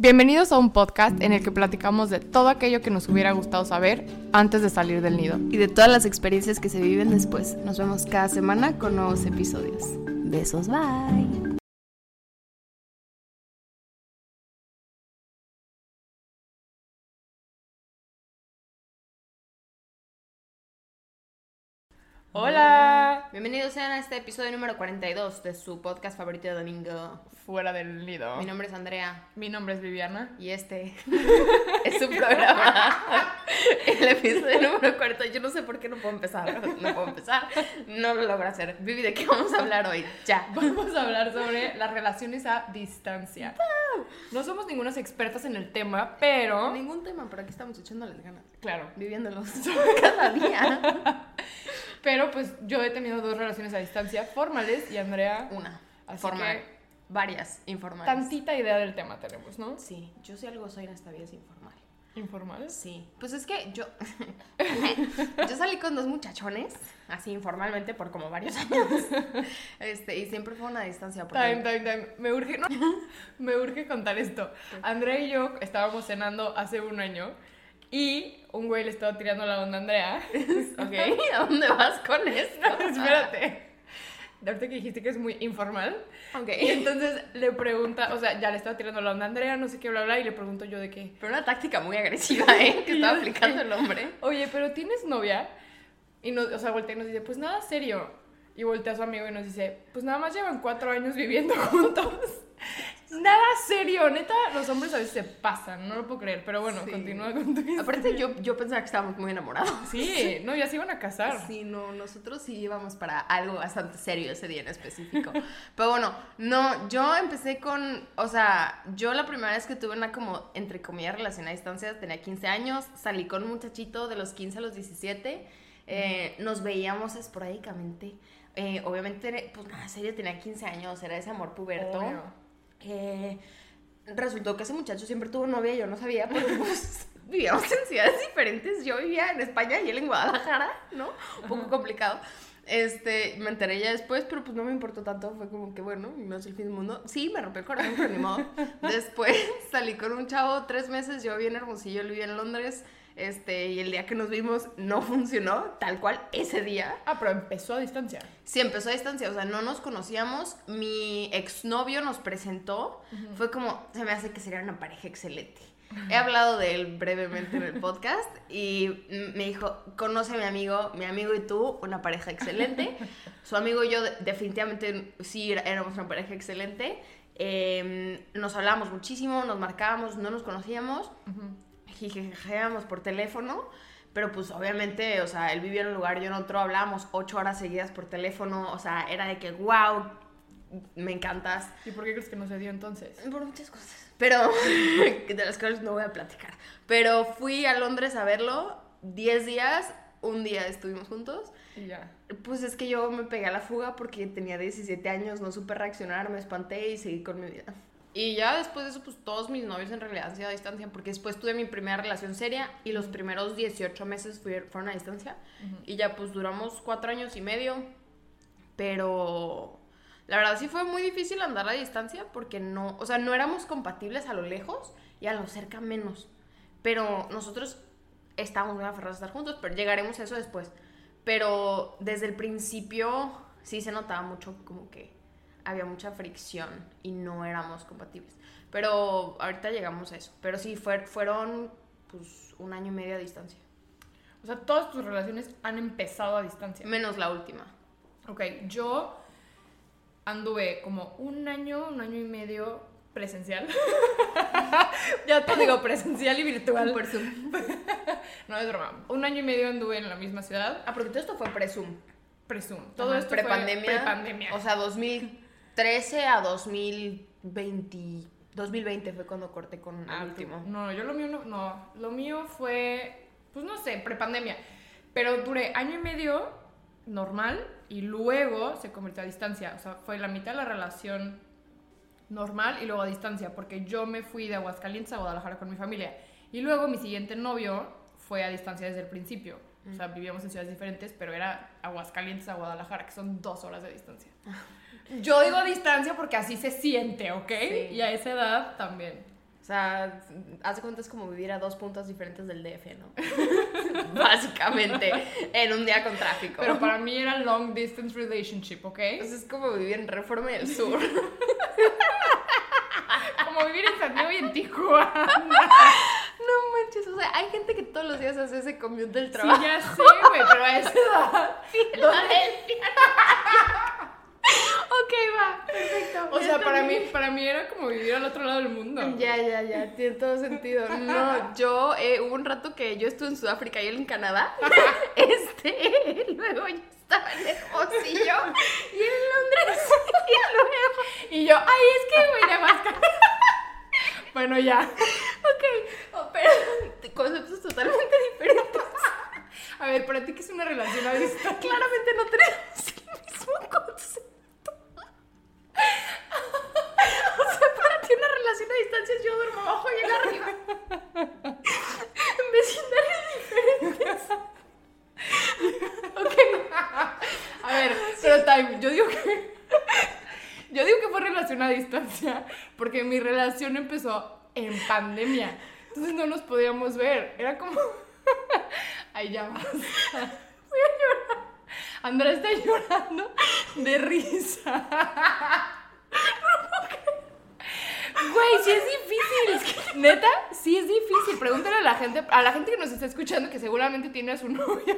Bienvenidos a un podcast en el que platicamos de todo aquello que nos hubiera gustado saber antes de salir del nido. Y de todas las experiencias que se viven después. Nos vemos cada semana con nuevos episodios. Besos, bye. Hola. Bienvenidos sean a este episodio número 42 de su podcast favorito de domingo. Fuera del nido. Mi nombre es Andrea Mi nombre es Viviana. y este es su programa. El episodio número 40. Yo no sé por qué no puedo empezar. No puedo empezar. No lo logro hacer. Vivi, ¿de qué vamos a hablar hoy? Ya. Vamos a hablar sobre las relaciones a distancia. No somos ningunas expertas en el tema, pero Ningún tema, pero aquí estamos echándoles ganas. claro, Viviéndolos cada día. Pero pues yo he tenido dos relaciones a distancia formales y Andrea Una. Así formal. que- Varias informales. tantita idea del tema tenemos, ¿no? Sí, yo sí algo soy en esta vida es informal. Informales. Sí. Pues es que yo. yo salí con dos muchachones, así informalmente, por como varios años. Este, y siempre fue una distancia. Porque Time, time, time. Me urge, no, me urge contar esto. Andrea y yo estábamos cenando hace un año y un güey le estaba tirando la onda a Andrea. Ok, ¿a dónde vas con esto? Espérate. De ahorita que dijiste que es muy informal. Ok. Y entonces le pregunta, o sea, ya le estaba tirando la onda a Andrea, no sé qué, bla, bla, y le pregunto yo de qué. Pero una táctica muy agresiva, ¿eh? Que estaba aplicando el hombre. Oye, pero ¿tienes novia? Y nos, o sea, voltea y nos dice, pues nada serio. Y voltea a su amigo y nos dice, pues nada más llevan cuatro años viviendo juntos. nada serio, neta, los hombres a veces se pasan, no lo puedo creer. Pero bueno, Sí. continúa con tu historia. Aparte, yo, yo pensaba que estábamos muy enamorados. Sí, no, ya se iban a casar. Sí, no, nosotros sí íbamos para algo bastante serio ese día en específico. Pero bueno, no, yo empecé con, o sea, yo la primera vez que tuve una como, entre comillas, relación a distancia, tenía 15 años, salí con un muchachito de los 15 a los 17, eh, nos veíamos esporádicamente. Eh, obviamente, pues nada, serio, tenía 15 años, era ese amor puberto. Eh, resultó que ese muchacho siempre tuvo novia yo no sabía porque pues vivíamos en ciudades diferentes. Yo vivía en España y él en Guadalajara, ¿no? Un poco complicado. Este, me enteré ya después, pero pues no me importó tanto. Fue como que bueno, no es el fin del mundo. Sí, me rompió el corazón, pero ni modo. Después salí con un chavo tres meses. Yo vivía en Hermosillo, él vivía en Londres. Este, y el día que nos vimos no funcionó, tal cual ese día. Ah, pero empezó a distancia. Sí, empezó a distancia, o sea, no nos conocíamos. Mi exnovio nos presentó. Fue como, se me hace que sería una pareja excelente. He hablado de él brevemente en el podcast y me dijo, conoce a mi amigo, mi amigo y tú, una pareja excelente. Su amigo y yo de- definitivamente sí éramos una pareja excelente. Eh, nos hablábamos muchísimo, nos marcábamos, no nos conocíamos jijijeamos por teléfono, pero pues obviamente, o sea, él vivía en un lugar, yo en otro, hablábamos ocho horas seguidas por teléfono, o sea, era de que, wow, me encantas, ¿Y por qué crees que no se dio entonces? por muchas cosas, pero de las cuales no voy a platicar, pero fui a Londres a verlo, 10 días, un día estuvimos juntos, Y ya. pues es que yo me pegué a la fuga porque tenía 17 años, no supe reaccionar, me espanté y seguí con mi vida. Y ya después de eso, pues todos mis novios en realidad han sido a distancia, porque después tuve mi primera relación seria y los primeros 18 meses fueron a distancia. Y ya pues duramos cuatro años y medio, pero la verdad sí fue muy difícil andar a distancia porque no, o sea, no éramos compatibles a lo lejos y a lo cerca menos. Pero nosotros estábamos muy aferrados a estar juntos, pero llegaremos a eso después. Pero desde el principio sí se notaba mucho como que había mucha fricción y no éramos compatibles. Pero ahorita llegamos a eso. Pero sí, fue- fueron pues un año y medio a distancia. O sea, todas tus relaciones han empezado a distancia. Menos la última. Ok, yo anduve como un año, un año y medio presencial. ya te digo, presencial y virtual. Por Zoom. No es broma. Un año y medio anduve en la misma ciudad. Ah, porque todo esto fue pre-Zoom. Todo Ajá, esto prepandemia. fue prepandemia. O sea, 2013 a 2020. 2020 fue cuando corté con el Ah, último. No, yo lo mío no, no. Lo mío fue pues no sé, prepandemia. Pero duré año y medio normal y luego se convirtió a distancia. O sea, fue la mitad de la relación normal y luego a distancia, porque yo me fui de Aguascalientes a Guadalajara con mi familia. Y luego mi siguiente novio fue a distancia desde el principio. O sea, vivíamos en ciudades diferentes, pero era Aguascalientes a Guadalajara, que son dos horas de distancia. Yo digo distancia porque así se siente, ¿ok? Sí. Y a esa edad también. O sea, hace cuenta es como vivir a dos puntos diferentes del DF, ¿no? Básicamente, en un día con tráfico. Pero para mí era long distance relationship, ¿ok? Entonces es como vivir en Reforma del Sur. Como vivir en San Diego y en Tijuana. No manches, o sea, hay gente que todos los días hace ese commute del Sí, trabajo. ya sé, güey, pero a esa edad. Filadelfia. ok, va, perfecto. O sea, para mí, para mí era como vivir al otro lado del mundo. Ya, ya, ya, tiene todo sentido. No, yo eh, hubo un rato que yo estuve en Sudáfrica y él en Canadá. este, luego yo estaba Hermosillo y él en Londres. Y luego, Y yo, ay, es que, güey, de Aguascalientes. Bueno, ya. ok, oh, pero conceptos totalmente diferentes. A ver, para ti, ¿qué es una relación a distancia? Claramente no tenemos el mismo concepto. O sea, para ti una relación a distancia es yo duermo abajo y él arriba. En vecindarios diferentes. Ok. A ver, pero time, yo digo que. Yo digo que fue relación a distancia porque mi relación empezó en pandemia. Entonces no nos podíamos ver. Era como. Ay, ya basta. Voy a llorar. Andrea está llorando de risa. Güey, sí es difícil. Neta, sí es difícil. Pregúntale a la gente, a la gente que nos está escuchando que seguramente tiene a su novia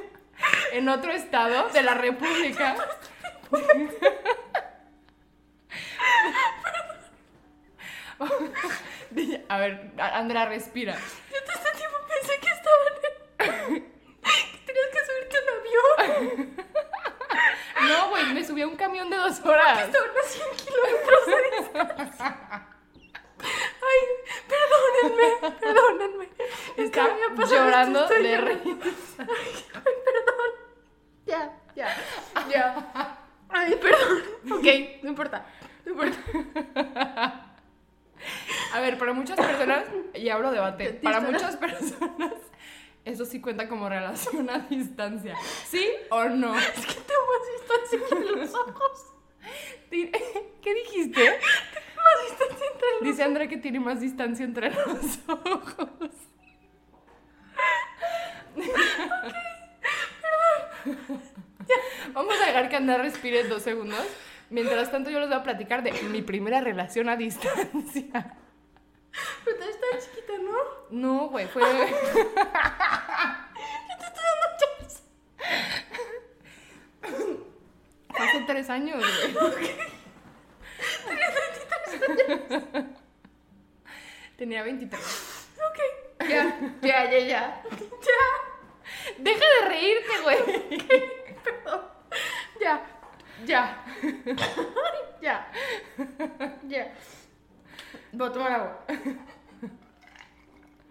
en otro estado de la República. A ver, Andrea, respira. Yo todo este tiempo pensé que estaban en... que tenías que subirte a un avión. No, güey, me subí a un camión de dos horas. Estaban a 100 kilómetros de distancia. Ay, perdónenme, perdónenme. Es que Está me ha pasado llorando esto, de risa. Ay, perdón. Ya, ya, ya. Ay, perdón. Ok, no importa. No importa. A ver, para muchas personas, y hablo debate, ¿Te- te para muchas personas, eso sí cuenta como relación a distancia. ¿Sí o no? Es que tengo más distancia entre los ojos. Di- ¿Qué dijiste? Más distancia entre los Dice Andrea que tiene más distancia entre los ojos. Vamos a dejar que Andrea respire dos segundos. Mientras tanto, yo les voy a platicar de mi primera relación a distancia. Pero tú estás chiquita, ¿no? No, güey, fue. Yo te estoy dando chance. hace tres años, güey. Tenía 23. Ok. Ya, ya, ya, ya. Ya. Deja de reírte, güey. Perdón. Ya, ya. Ya. Ya. Voy a tomar agua.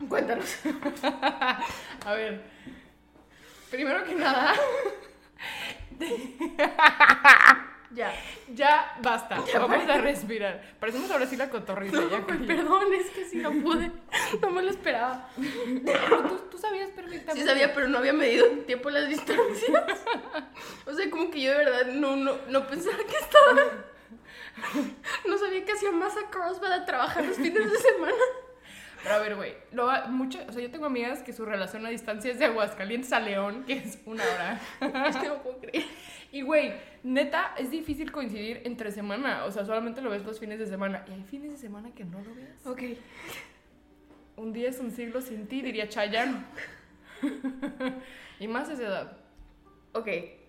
Cuéntanos. A ver. Primero que nada. Ya. Ya basta. Ya Vamos a respirar. Parecemos ahora sí la cotorrita. ya, Ay, cariño. perdón, es que sí no pude. No me lo esperaba. Pero tú, tú sabías perfectamente. Sí sabía, pero no había medido en tiempo las distancias. O sea, como que yo de verdad no, no, no pensaba que estaba... No sabía que hacía masa cross para trabajar los fines de semana. Pero a ver, güey. mucho- O sea, yo tengo amigas que su relación a distancia es de Aguascalientes a León, que es una hora. Es que no puedo creer. Y, güey, neta, es difícil coincidir entre semana. O sea, solamente lo ves los fines de semana. Y hay fines de semana que no lo ves. Ok. Un día es un siglo sin ti, diría Chayanne. y más a esa edad. Ok.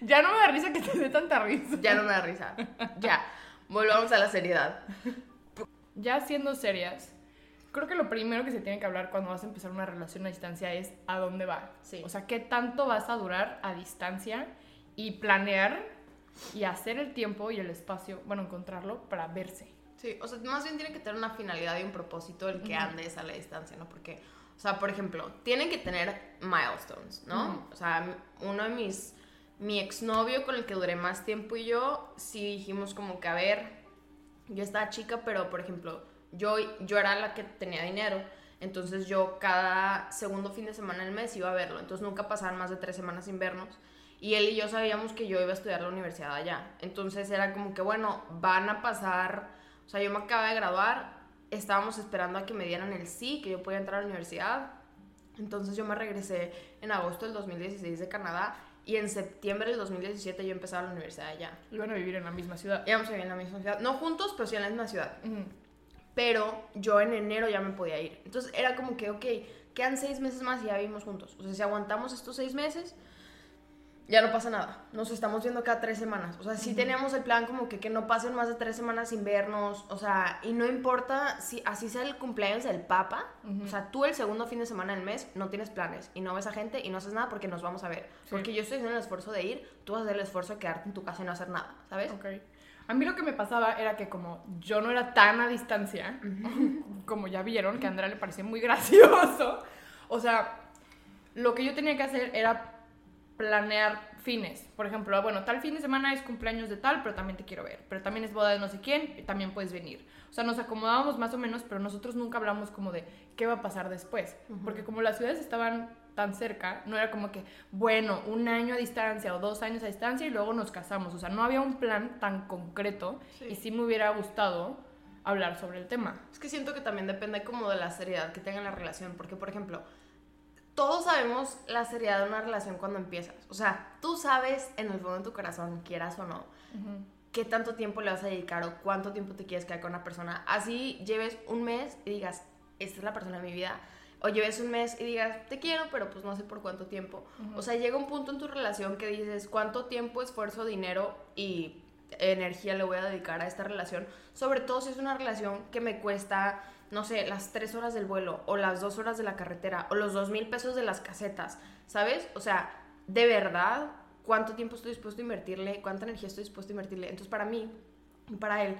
Ya no me da risa que te dé tanta risa. Ya no me da risa. Ya. Volvamos a la seriedad. Ya siendo serias, creo que lo primero que se tiene que hablar cuando vas a empezar una relación a distancia es a dónde va. Sí. O sea, qué tanto vas a durar a distancia y planear y hacer el tiempo y el espacio, bueno, encontrarlo para verse. Sí, o sea, más bien tiene que tener una finalidad y un propósito el que andes a la distancia, ¿no? Porque, O sea, por ejemplo, tienen que tener milestones, ¿no? O sea, uno de mis, mi exnovio con el que duré más tiempo y yo, sí dijimos como que, a ver, yo estaba chica, pero por ejemplo, yo, yo era la que tenía dinero. Entonces yo cada segundo fin de semana del mes iba a verlo. Entonces nunca pasaban más de tres semanas sin vernos. Y él y yo sabíamos que yo iba a estudiar la universidad allá. Entonces era como que, bueno, van a pasar, o sea, yo me acabo de graduar, estábamos esperando a que me dieran el sí, que yo podía entrar a la universidad. Entonces yo me regresé en agosto del 2016 de Canadá y en septiembre del 2017 yo empezaba la universidad allá. Iban a vivir en la misma ciudad. Íbamos a vivir en la misma ciudad. No juntos, pero sí en la misma ciudad. Pero yo en enero ya me podía ir. Entonces era como que, ok, quedan seis meses más y ya vivimos juntos. O sea, si aguantamos estos seis meses, ya no pasa nada. Nos estamos viendo cada tres semanas. O sea, sí teníamos el plan como que, que no pasen más de tres semanas sin vernos. O sea, y no importa si así sea el cumpleaños del Papa. O sea, tú el segundo fin de semana del mes no tienes planes y no ves a gente y no haces nada porque nos vamos a ver. Porque yo estoy haciendo el esfuerzo de ir, tú vas a hacer el esfuerzo de quedarte en tu casa y no hacer nada, ¿sabes? Ok. A mí lo que me pasaba era que como yo no era tan a distancia, como ya vieron, que a Andrea le parecía muy gracioso, o sea, lo que yo tenía que hacer era planear fines. Por ejemplo, bueno, tal fin de semana es cumpleaños de tal, pero también te quiero ver. Pero también es boda de no sé quién, y también puedes venir. O sea, nos acomodábamos más o menos, pero nosotros nunca hablamos como de qué va a pasar después. Porque como las ciudades estaban tan cerca, no era como que, bueno, un año a distancia o dos años a distancia y luego nos casamos. O sea, no había un plan tan concreto Sí. y sí me hubiera gustado hablar sobre el tema. Es que siento que también depende como de la seriedad que tenga la relación, porque por ejemplo, todos sabemos la seriedad de una relación cuando empiezas. O sea, tú sabes en el fondo de tu corazón, quieras o no, qué tanto tiempo le vas a dedicar o cuánto tiempo te quieres quedar con una persona. Así lleves un mes y digas, esta es la persona de mi vida. O lleves un mes y digas, te quiero, pero pues no sé por cuánto tiempo. O sea, llega un punto en tu relación que dices, ¿cuánto tiempo, esfuerzo, dinero y energía le voy a dedicar a esta relación? Sobre todo si es una relación que me cuesta, no sé, las tres horas del vuelo, o las dos horas de la carretera, o los dos mil pesos de las casetas, ¿sabes? O sea, de verdad, ¿cuánto tiempo estoy dispuesto a invertirle? ¿Cuánta energía estoy dispuesto a invertirle? Entonces, para mí, para él,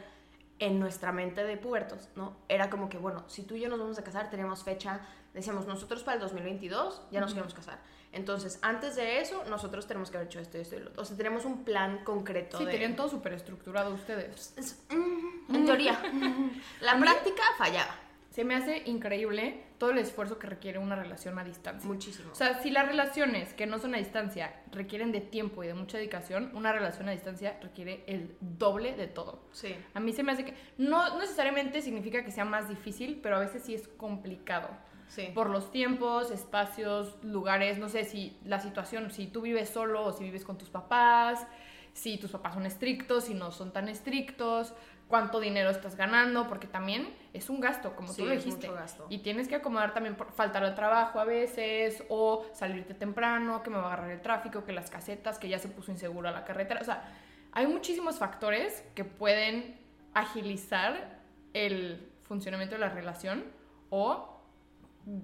en nuestra mente de pubertos, ¿no? Era como que, bueno, si tú y yo nos vamos a casar, tenemos fecha, decíamos, nosotros para el 2022 ya nos queremos casar. Entonces, antes de eso, nosotros tenemos que haber hecho esto, esto y lo otro. O sea, tenemos un plan concreto. Sí, de... tenían todo súper estructurado ustedes. Es- mm, en teoría. La práctica fallaba. Se me hace increíble todo el esfuerzo que requiere una relación a distancia. Muchísimo. O sea, si las relaciones que no son a distancia requieren de tiempo y de mucha dedicación, una relación a distancia requiere el doble de todo. sí. A mí se me hace que no necesariamente significa que sea más difícil, pero a veces sí es complicado. Sí. Por los tiempos, espacios, lugares, no sé si la situación, si tú vives solo o si vives con tus papás, si tus papás son estrictos, si no son tan estrictos, cuánto dinero estás ganando, porque también es un gasto, como Sí, tú lo es dijiste. mucho gasto. Y tienes que acomodar también por faltar al trabajo a veces, o salirte temprano, que me va a agarrar el tráfico, que las casetas, que ya se puso insegura la carretera. O sea, hay muchísimos factores que pueden agilizar el funcionamiento de la relación o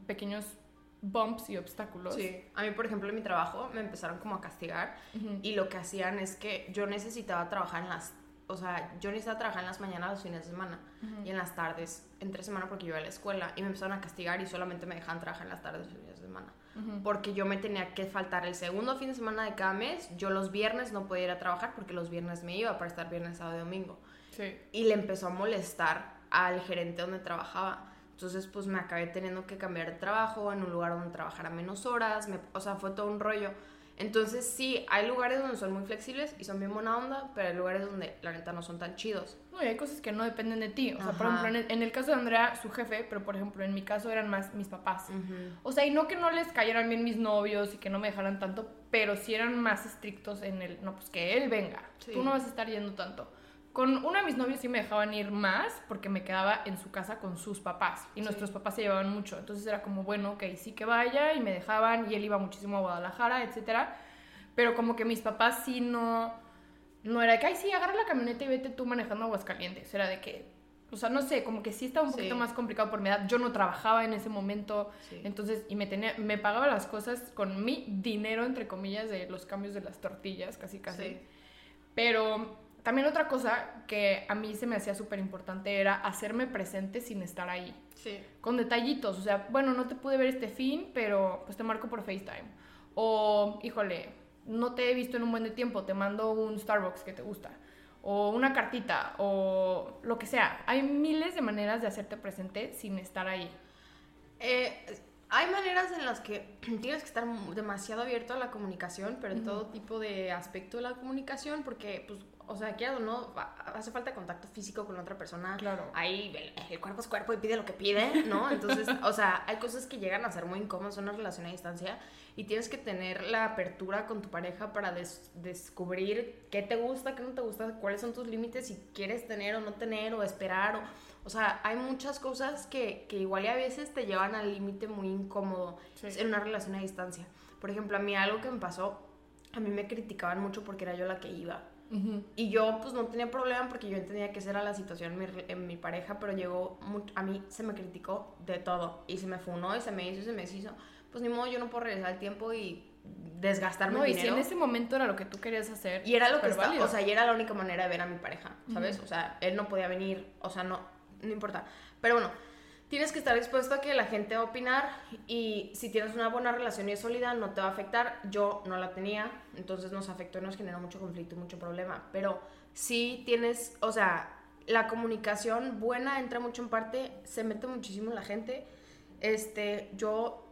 pequeños bumps y obstáculos. Sí, a mí por ejemplo en mi trabajo me empezaron como a castigar y lo que hacían es que yo necesitaba trabajar en las, o sea, yo necesitaba trabajar en las mañanas los fines de semana y en las tardes entre semana porque yo iba a la escuela y me empezaron a castigar y solamente me dejaban trabajar en las tardes los fines de semana porque yo me tenía que faltar el segundo fin de semana de cada mes, yo los viernes no podía ir a trabajar porque los viernes me iba para estar viernes, sábado y domingo Sí. y le empezó a molestar al gerente donde trabajaba. Entonces, pues me acabé teniendo que cambiar de trabajo en un lugar donde trabajara menos horas, me- o sea, fue todo un rollo. Entonces, sí, hay lugares donde son muy flexibles y son bien buena onda, pero hay lugares donde la neta no son tan chidos. No, y hay cosas que no dependen de ti. O sea, por Ajá. ejemplo, en el, en el caso de Andrea, su jefe, pero por ejemplo, en mi caso eran más mis papás. O sea, y no que no les cayeran bien mis novios y que no me dejaran tanto, pero sí eran más estrictos en el, no, pues que él venga. Sí. Tú no vas a estar yendo tanto. Con uno de mis novios sí me dejaban ir más porque me quedaba en su casa con sus papás y nuestros papás se llevaban mucho. Entonces era como, bueno, ok, sí que vaya y me dejaban y él iba muchísimo a Guadalajara, etcétera. Pero como que mis papás sí no, no era de que, ay, sí, agarra la camioneta y vete tú manejando Aguascalientes. Era de que, o sea, no sé, como que sí estaba un Sí. poquito más complicado por mi edad. Yo no trabajaba en ese momento, Sí. entonces, y me, tenía, me pagaba las cosas con mi dinero, entre comillas, de los cambios de las tortillas, casi casi. Sí. Pero también otra cosa que a mí se me hacía súper importante era hacerme presente sin estar ahí. Sí. Con detallitos, o sea, bueno, no te pude ver este fin, pero pues te marco por FaceTime. O, híjole, no te he visto en un buen de tiempo, te mando un Starbucks que te gusta. O una cartita, o lo que sea. Hay miles de maneras de hacerte presente sin estar ahí. Eh, hay maneras en las que tienes que estar demasiado abierto a la comunicación, pero en todo tipo de aspecto de la comunicación, porque, pues, o sea, quieras o no, hace falta contacto físico con otra persona. Claro. Ahí el, el cuerpo es cuerpo y pide lo que pide, ¿no? Entonces, o sea, hay cosas que llegan a ser muy incómodas en una relación a distancia y tienes que tener la apertura con tu pareja para des- descubrir qué te gusta, qué no te gusta, cuáles son tus límites, si quieres tener o no tener, o esperar, o, o sea, hay muchas cosas que, que igual y a veces te llevan al límite muy incómodo Sí. en una relación a distancia. Por ejemplo, a mí algo que me pasó, a mí me criticaban mucho porque era yo la que iba. Y yo pues no tenía problema porque yo entendía que esa era la situación en mi, en mi pareja, pero llegó, mu- a mí se me criticó de todo. Y se me funó y se me hizo y se me deshizo. Pues ni modo, yo no puedo regresar el tiempo y desgastarme No, el y si en ese momento era lo que tú querías hacer. Y era lo que estaba, o sea, y era la única manera de ver a mi pareja, ¿sabes? O sea, él no podía venir, o sea, no, no importa. Pero bueno, tienes que estar expuesto a que la gente va a opinar y si tienes una buena relación y es sólida, no te va a afectar. Yo no la tenía, entonces nos afectó y nos generó mucho conflicto y mucho problema. Pero sí tienes, o sea, la comunicación buena entra mucho en parte, se mete muchísimo la gente. Este, yo,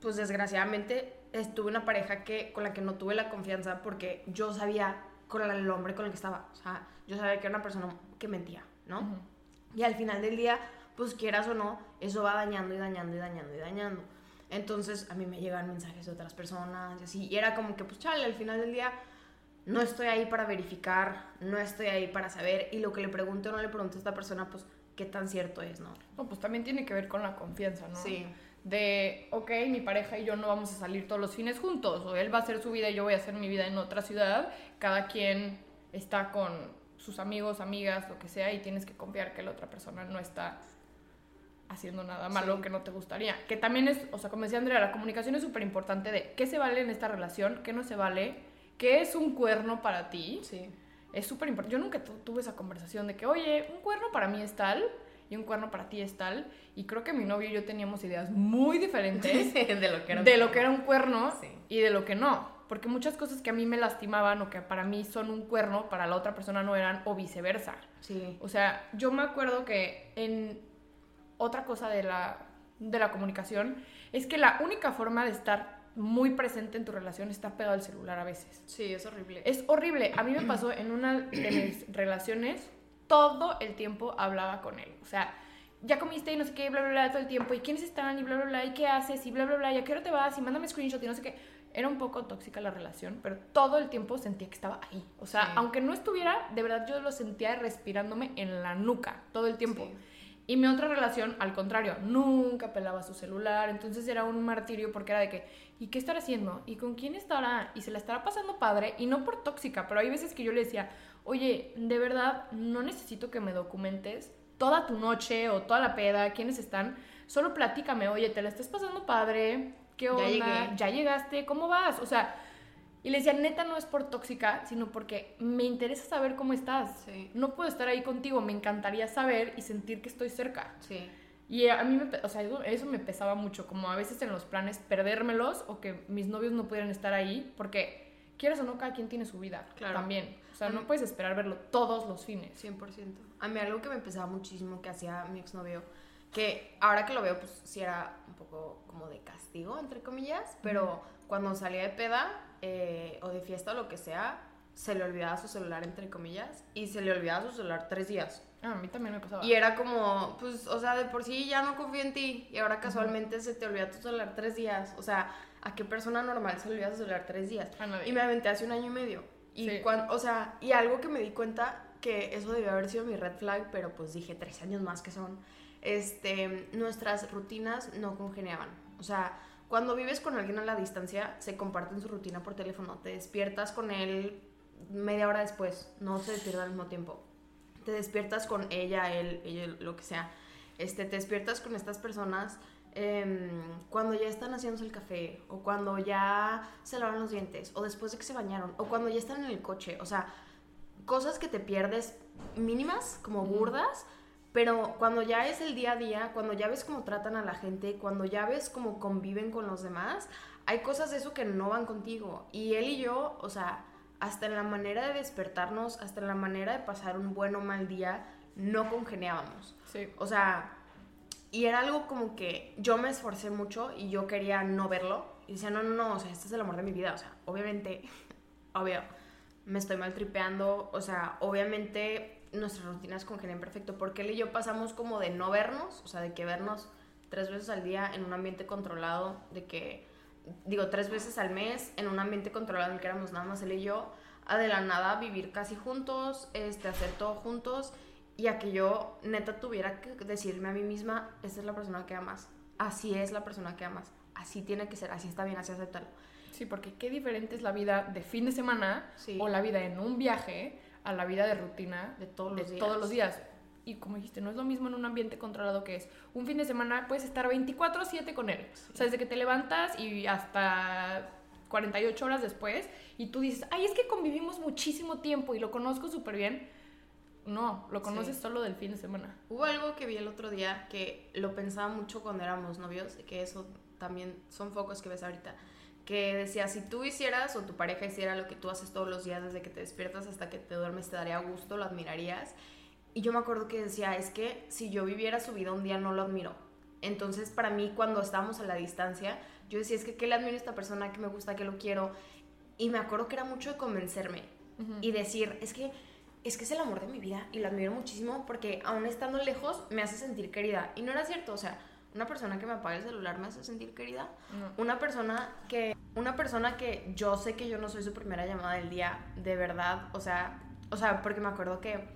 pues desgraciadamente, estuve una pareja que, con la que no tuve la confianza porque yo sabía con el hombre con el que estaba. O sea, yo sabía que era una persona que mentía, ¿no? Y al final del día, pues quieras o no, eso va dañando y dañando y dañando y dañando. Entonces a mí me llegan mensajes de otras personas y así. Y era como que, pues chale, al final del día no estoy ahí para verificar, no estoy ahí para saber. Y lo que le pregunte o no le pregunte a esta persona, pues qué tan cierto es, ¿no? No, pues también tiene que ver con la confianza, ¿no? Sí. De, ok, mi pareja y yo no vamos a salir todos los fines juntos, o él va a hacer su vida y yo voy a hacer mi vida en otra ciudad, cada quien está con sus amigos, amigas, lo que sea, y tienes que confiar que la otra persona no está haciendo nada malo Sí. que no te gustaría. Que también es, o sea, como decía Andrea, la comunicación es súper importante de qué se vale en esta relación, qué no se vale, qué es un cuerno para ti. Sí. Es súper importante. Yo nunca tu- tuve esa conversación de que, oye, un cuerno para mí es tal y un cuerno para ti es tal. Y creo que mi novio y yo teníamos ideas muy diferentes de lo que era. de lo que era un cuerno Sí. y de lo que no. Porque muchas cosas que a mí me lastimaban o que para mí son un cuerno, para la otra persona no eran, o viceversa. Sí. O sea, yo me acuerdo que en otra cosa de la, de la comunicación es que la única forma de estar muy presente en tu relación es estar pegado al celular a veces. Sí, es horrible. Es horrible. A mí me pasó en una de mis relaciones, todo el tiempo hablaba con él. O sea, ya comiste y no sé qué, bla, bla, bla, todo el tiempo. ¿Y quiénes están? Y bla, bla, bla. ¿Y qué haces? Y bla, bla, bla. ¿Y a qué hora te vas? Y mándame screenshot y no sé qué. Era un poco tóxica la relación, pero todo el tiempo sentía que estaba ahí. O sea, Sí. aunque no estuviera, de verdad yo lo sentía respirándome en la nuca todo el tiempo. Sí. Y mi otra relación, al contrario, nunca pelaba su celular, entonces era un martirio porque era de que, ¿y qué estará haciendo? ¿Y con quién estará? ¿Y se la estará pasando padre? Y no por tóxica, pero hay veces que yo le decía, oye, de verdad, no necesito que me documentes toda tu noche o toda la peda, quiénes están, solo platícame, oye, ¿te la estás pasando padre? ¿Qué Ya onda? llegué. ¿Ya llegaste? ¿Cómo vas? O sea, y le decía, neta, no es por tóxica, sino porque me interesa saber cómo estás. Sí. No puedo estar ahí contigo, me encantaría saber y sentir que estoy cerca. Sí. Y a mí, me, o sea, eso, eso me pesaba mucho, como a veces en los planes perdérmelos o que mis novios no pudieran estar ahí, porque quieras o no, cada quien tiene su vida Claro. también. O sea, A no mí- puedes esperar verlo todos los fines. 100%. A mí algo que me pesaba muchísimo que hacía mi exnovio, que ahora que lo veo, pues sí era un poco como de castigo, entre comillas, pero cuando salía de peda eh, o de fiesta o lo que sea, se le olvidaba su celular, entre comillas, y se le olvidaba su celular tres días. Ah, a mí también me pasaba. Y era como, pues, o sea, de por sí ya no confío en ti, y ahora casualmente se te olvida tu celular tres días. O sea, ¿a qué persona normal se le olvida su celular tres días? A nadie. Y me aventé hace un año y medio. Y Sí. cuan- o sea, y algo que me di cuenta que eso debió haber sido mi red flag, pero pues dije tres años más que son. Este, nuestras rutinas no congeniaban. O sea, cuando vives con alguien a la distancia, se comparten su rutina por teléfono. Te despiertas con él media hora después, no se despierta al mismo tiempo. Te despiertas con ella, él, ella, lo que sea. Este, te despiertas con estas personas em, cuando ya están haciéndose el café, o cuando ya se lavan los dientes, o después de que se bañaron, o cuando ya están en el coche. O sea, cosas que te pierdes mínimas, como burdas, pero cuando ya es el día a día, cuando ya ves cómo tratan a la gente, cuando ya ves cómo conviven con los demás, hay cosas de eso que no van contigo. Y él y yo, o sea, hasta en la manera de despertarnos, hasta en la manera de pasar un buen o mal día, no congeniábamos. Sí. O sea, y era algo como que yo me esforcé mucho y yo quería no verlo. Y decía, no, no, no, o sea, este es el amor de mi vida. O sea, obviamente, obvio, me estoy mal tripeando. O sea, obviamente nuestras rutinas congenian perfecto. Porque él y yo pasamos como de no vernos, o sea, de que vernos tres veces al día en un ambiente controlado, de que, digo, tres veces al mes en un ambiente controlado en el que éramos nada más él y yo, a de la nada vivir casi juntos, este, hacer todo juntos y a que yo neta tuviera que decirme a mí misma, esta es la persona que amas, así es la persona que amas, así tiene que ser, así está bien, así aceptarlo. Sí, porque qué diferente es la vida de fin de semana Sí. o la vida en un viaje a la vida de rutina De todos de los días. todos los días. Y como dijiste, no es lo mismo en un ambiente controlado que es un fin de semana, puedes estar 24/7 con él. O sea, desde que te levantas y hasta 48 horas después y tú dices, ay, es que convivimos muchísimo tiempo y lo conozco súper bien. No, lo conoces Sí. solo del fin de semana. Hubo algo que vi el otro día que lo pensaba mucho cuando éramos novios, que eso también son focos que ves ahorita, que decía, si tú hicieras o tu pareja hiciera lo que tú haces todos los días, desde que te despiertas hasta que te duermes, te daría gusto, lo admirarías. Y yo me acuerdo que decía, es que si yo viviera su vida un día no lo admiro. Entonces, para mí, cuando estábamos a la distancia, yo decía, es que ¿qué le admiro a esta persona? que me gusta? que lo quiero? Y me acuerdo que era mucho de convencerme y decir, es que es que es el amor de mi vida y lo admiro muchísimo porque aún estando lejos me hace sentir querida. Y no era cierto, o sea, una persona que me apaga el celular me hace sentir querida. No. Una persona que una persona que yo sé que yo no soy su primera llamada del día, de verdad, o sea, o sea, porque me acuerdo que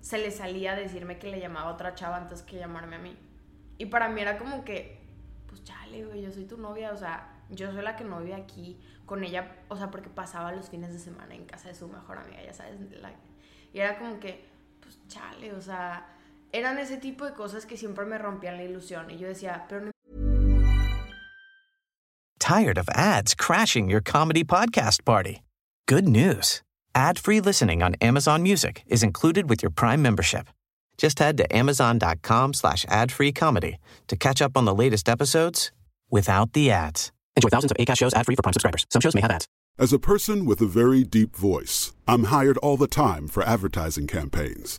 se le salía a decirme que le llamaba a otra chava antes que llamarme a mí. Y para mí era como que pues chale, güey, yo soy tu novia, o sea, yo soy la que no vive aquí con ella, o sea, porque pasaba los fines de semana en casa de su mejor amiga, ya sabes, la- y era como que, pues chale, o sea, eran ese tipo de cosas que siempre me rompían la ilusión, y yo decía, pero no Tired of ads crashing your comedy podcast party? Good news. Ad-free listening on Amazon Music is included with your Prime membership. Just head to amazon.com slash ad-free comedy to catch up on the latest episodes without the ads. Enjoy thousands of ACAST shows ad-free for Prime subscribers. Some shows may have ads. As a person with a very deep voice, I'm hired all the time for advertising campaigns.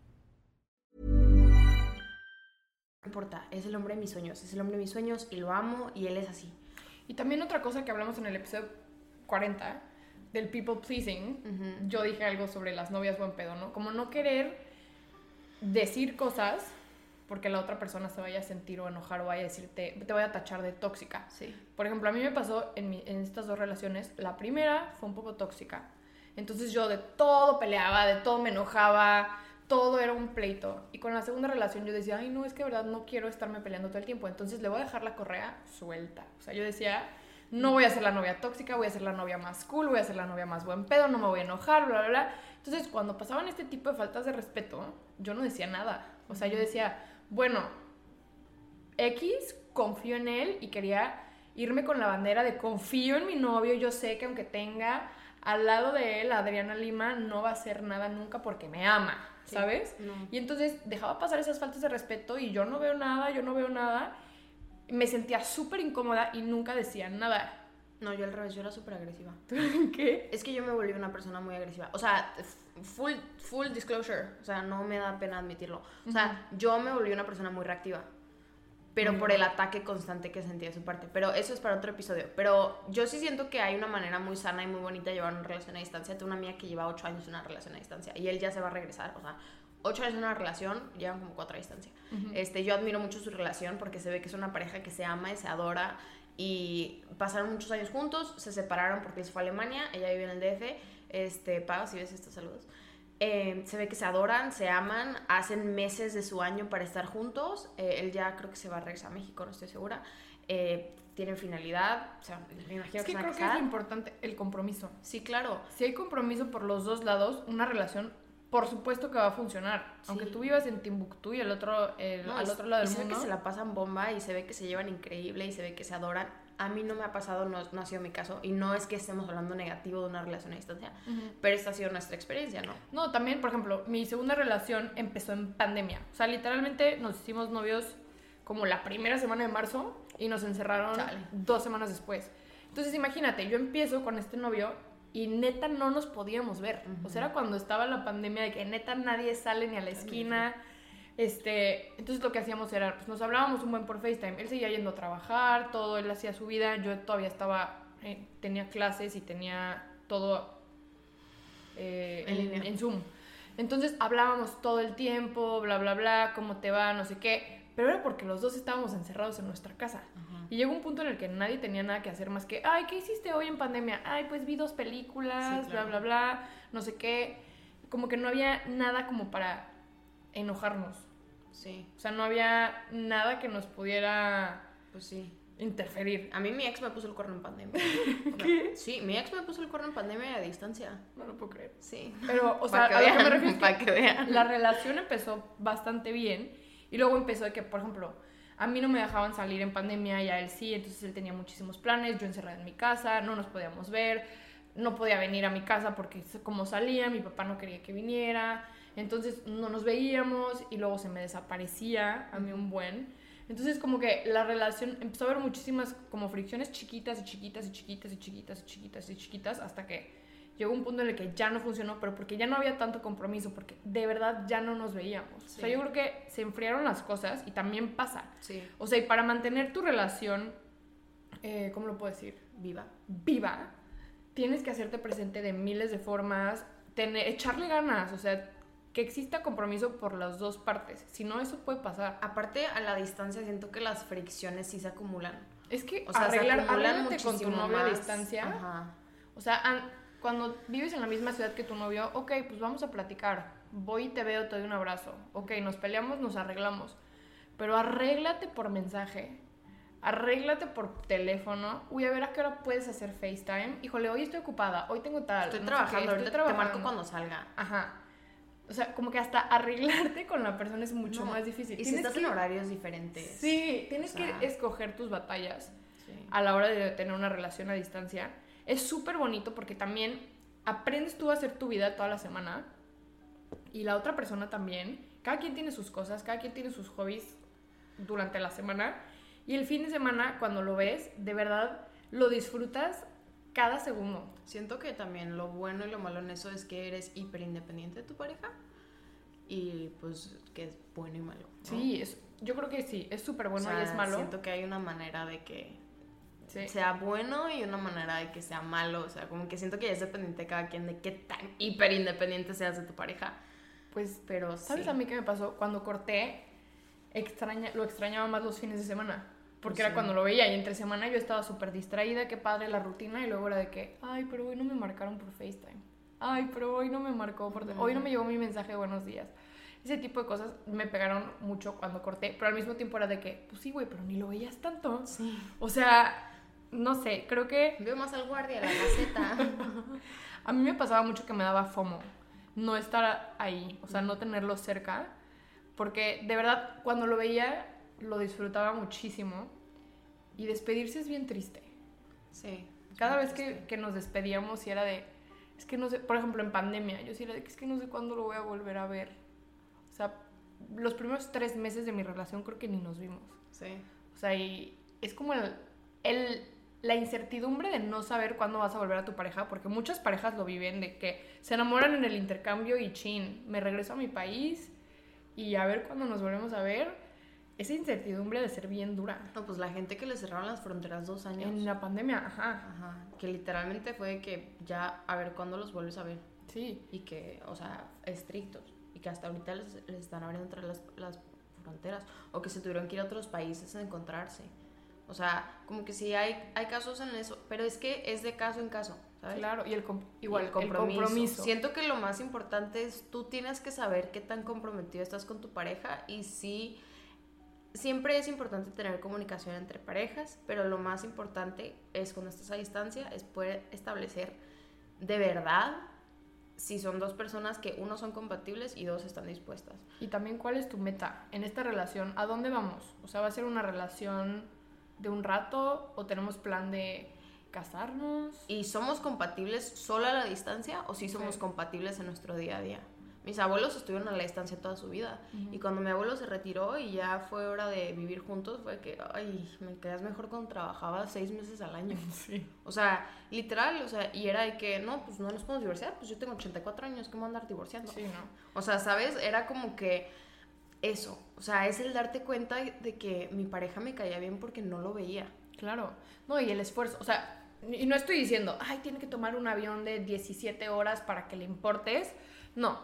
Importa, es el hombre de mis sueños, es el hombre de mis sueños y lo amo y él es así. Y también otra cosa que hablamos en el episodio 40 del people pleasing, yo dije algo sobre las novias buen pedo, ¿no? Como no querer decir cosas porque la otra persona se vaya a sentir o enojar o vaya a decirte, te voy a tachar de tóxica. Sí. Por ejemplo, a mí me pasó en, mi- en estas dos relaciones, la primera fue un poco tóxica. Entonces yo de todo peleaba, de todo me enojaba, todo era un pleito. Y con la segunda relación yo decía, ay, no, es que de verdad no quiero estarme peleando todo el tiempo. Entonces le voy a dejar la correa suelta. O sea, yo decía, no voy a ser la novia tóxica, voy a ser la novia más cool, voy a ser la novia más buen pedo, no me voy a enojar, bla, bla, bla. Entonces cuando pasaban este tipo de faltas de respeto, yo no decía nada. O sea, yo decía, bueno, X, confío en él y quería irme con la bandera de confío en mi novio, yo sé que aunque tenga al lado de él Adriana Lima, no va a hacer nada nunca porque me ama, Sí, ¿sabes? no. Y entonces dejaba pasar esas faltas de respeto y yo no veo nada, yo no veo nada. Me sentía súper incómoda y nunca decía nada. No, yo al revés, yo era súper agresiva. ¿Qué? Es que yo me volví una persona muy agresiva. O sea, full, full disclosure. O sea, no me da pena admitirlo. O sea, yo me volví una persona muy reactiva. Pero por el ataque constante que sentía de su parte. Pero eso es para otro episodio. Pero yo sí siento que hay una manera muy sana y muy bonita de llevar una relación a distancia. Tengo una amiga que lleva ocho años una relación a distancia y él ya se va a regresar. O sea, ocho años en una relación, llevan como cuatro a distancia. este, yo admiro mucho su relación porque se ve que es una pareja que se ama y se adora. Y pasaron muchos años juntos, se separaron porque él se fue a Alemania, ella vive en el DF. Este, Pau, si ves estos saludos. Eh, se ve que se adoran, se aman, hacen meses de su año para estar juntos. Eh, él ya creo que se va a regresar a México, no estoy segura. Eh, tienen finalidad, o sea, me imagino Es que se van a creo que es lo importante el compromiso. Sí, claro. Si hay compromiso por los dos lados, una relación, por supuesto que va a funcionar. Aunque tú vivas en Timbuktu y el otro, el- No, al otro lado y del se ve mundo. que se la pasan bomba y se ve que se llevan increíble y se ve que se adoran. A mí no me ha pasado, no, no ha sido mi caso. Y no es que estemos hablando negativo de una relación a distancia, pero esta ha sido nuestra experiencia, ¿no? No, también, por ejemplo, mi segunda relación empezó en pandemia. O sea, literalmente nos hicimos novios como la primera semana de marzo y nos encerraron Chale. dos semanas después. Entonces, imagínate, yo empiezo con este novio y neta no nos podíamos ver. O sea, era cuando estaba la pandemia de que neta nadie sale ni a la esquina. Este, entonces lo que hacíamos era, pues nos hablábamos un buen por FaceTime. Él seguía yendo a trabajar, todo, él hacía su vida. Yo todavía estaba, eh, tenía clases y tenía todo eh, En en, línea. en Zoom. Entonces hablábamos todo el tiempo, bla, bla, bla, cómo te va, no sé qué. Pero era porque los dos estábamos encerrados en nuestra casa. Y llegó un punto en el que nadie tenía nada que hacer más que, ay, ¿qué hiciste hoy en pandemia? Ay, pues vi dos películas, Sí, claro. bla, bla, bla, no sé qué. Como que no había nada como para enojarnos. Sí, O sea, no había nada que nos pudiera pues sí. interferir. A mí mi ex me puso el cuerno en pandemia. ¿Qué? Sí, mi ex me puso el cuerno en pandemia a distancia. No lo puedo creer. Sí. Pero, o sea, que a lo que me vean, refiero es pa' que que vean. la relación empezó bastante bien y luego empezó de que, por ejemplo, a mí no me dejaban salir en pandemia y a él sí, entonces él tenía muchísimos planes, yo encerrada en mi casa, no nos podíamos ver, no podía venir a mi casa porque como salía, mi papá no quería que viniera, entonces no nos veíamos y luego se me desaparecía a mí un buen. Entonces como que la relación empezó a haber muchísimas como fricciones chiquitas y chiquitas y chiquitas y chiquitas y chiquitas y chiquitas hasta que llegó un punto en el que ya no funcionó, pero porque ya no había tanto compromiso, porque de verdad ya no nos veíamos. O sea, yo creo que se enfriaron las cosas y también pasa. Sí. O sea, y para mantener tu relación, eh, ¿cómo lo puedo decir? Viva. Viva, tienes que hacerte presente de miles de formas, tener, echarle ganas, o sea, que exista compromiso por las dos partes. Si no, eso puede pasar. Aparte, a la distancia siento que las fricciones sí se acumulan. Es que O sea, arreglar, se con tu novio a distancia. Ajá. O sea, an- cuando vives en la misma ciudad que tu novio, ok, pues vamos a platicar. Voy y te veo, te doy un abrazo. Ok, nos peleamos, nos arreglamos. Pero arréglate por mensaje. Arréglate por teléfono. Uy, a ver a qué hora puedes hacer FaceTime. Híjole, hoy estoy ocupada, hoy tengo tal. Estoy no sé qué, trabajando, estoy ahorita te marco trabajando. cuando salga. Ajá. O sea, como que hasta arreglarte con la persona es mucho No, más difícil. Y si Tienes estás que- en horarios diferentes. Sí, tienes O sea- que escoger tus batallas Sí. a la hora de tener una relación a distancia. Es súper bonito porque también aprendes tú a hacer tu vida toda la semana y la otra persona también. Cada quien tiene sus cosas, cada quien tiene sus hobbies durante la semana y el fin de semana cuando lo ves, de verdad lo disfrutas cada segundo. Siento que también lo bueno y lo malo en eso es que eres hiper independiente de tu pareja. Y pues que es bueno y malo. ¿no? Sí, es, yo creo que sí, es súper bueno O sea, y es malo. Siento que hay una manera de que Sí. sea bueno y una manera de que sea malo. O sea, como que siento que ya es dependiente de cada quien de qué tan hiper independiente seas de tu pareja. Pues Pero ¿Sabes sí. a mí qué me pasó? Cuando corté, extraña, lo extrañaba más los fines de semana. Porque Pues era sí. cuando lo veía y entre semana yo estaba súper distraída, qué padre la rutina, y luego era de que, ay, pero hoy no me marcaron por FaceTime. Ay, pero hoy no me marcó por... Hoy no me llegó mi mensaje de buenos días. Ese tipo de cosas me pegaron mucho cuando corté, pero al mismo tiempo era de que, pues sí, güey, pero ni lo veías tanto. Sí. O sea, no sé, creo que Veo más al guardia, la gaceta. a mí me pasaba mucho que me daba FOMO no estar ahí, o sea, no tenerlo cerca, porque de verdad cuando lo veía lo disfrutaba muchísimo y despedirse es bien triste. sí. Cada vez que, que nos despedíamos y era de, es que no sé, por ejemplo en pandemia, yo sí era de es que no sé cuándo lo voy a volver a ver. O sea, los primeros tres meses de mi relación creo que ni nos vimos. Sí. O sea, y es como el, el- la incertidumbre de no saber cuándo vas a volver a tu pareja, porque muchas parejas lo viven, de que se enamoran en el intercambio y chin, me regreso a mi país y a ver cuándo nos volvemos a ver. Esa incertidumbre de ser bien dura. No, pues la gente que le cerraron las fronteras dos años. En la pandemia, ajá. Ajá. Que literalmente fue que ya, a ver, ¿cuándo los vuelves a ver? Sí. Y que, o sea, estrictos. Y que hasta ahorita les, les están abriendo entre las, las fronteras. O que se tuvieron que ir a otros países a encontrarse. O sea, como que sí hay, hay casos en eso. Pero es que es de caso en caso, ¿sabes? Claro, y el igual el compromiso. el compromiso. Siento que lo más importante es tú tienes que saber qué tan comprometido estás con tu pareja y sí, siempre es importante tener comunicación entre parejas, pero lo más importante es cuando estás a distancia es poder establecer de verdad si son dos personas que uno son compatibles y dos están dispuestas. Y también cuál es tu meta en esta relación, ¿a dónde vamos? O sea, ¿va a ser una relación de un rato o tenemos plan de casarnos? ¿Y somos compatibles solo a la distancia o si somos Sí. compatibles en nuestro día a día? Mis abuelos estuvieron a la distancia toda su vida y cuando mi abuelo se retiró y ya fue hora de vivir juntos fue que, ay, me quedas mejor cuando trabajaba seis meses al año. Sí. O sea, literal, o sea, y era de que, no, pues no nos podemos divorciar, pues yo tengo 84 años, ¿cómo andar divorciando? Sí, ¿no? O sea, ¿sabes? Era como que eso, o sea, es el darte cuenta de que mi pareja me caía bien porque no lo veía. Claro. No, y el esfuerzo, o sea, y no estoy diciendo, ay, tiene que tomar un avión de 17 horas para que le importes. No.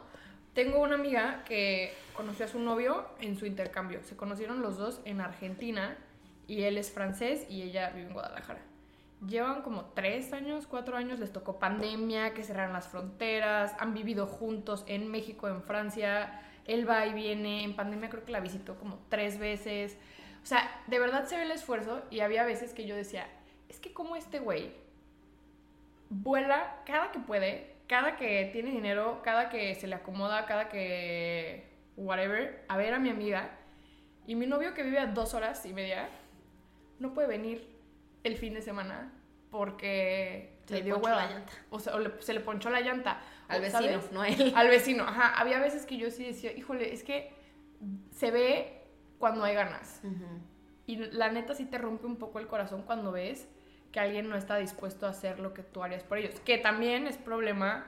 Tengo una amiga que conoció a su novio en su intercambio. Se conocieron los dos en Argentina y él es francés y ella vive en Guadalajara. Llevan como tres años, cuatro años, les tocó pandemia, que cerraron las fronteras, han vivido juntos en México, en Francia, él va y viene, en pandemia creo que la visitó como tres veces. O sea, de verdad se ve el esfuerzo y había veces que yo decía, es que como este güey vuela cada que puede, cada que tiene dinero, cada que se le acomoda, cada que whatever, a ver a mi amiga. Y mi novio que vive a dos horas y media no puede venir el fin de semana porque Se le dio ponchó hueva. la llanta. O sea, o le- se le ponchó la llanta. Al O, vecino, ¿sabes? no a él. Al vecino, ajá. Había veces que yo sí decía, híjole, es que se ve cuando hay ganas. Y la neta sí te rompe un poco el corazón cuando ves que alguien no está dispuesto a hacer lo que tú harías por ellos. Que también es problema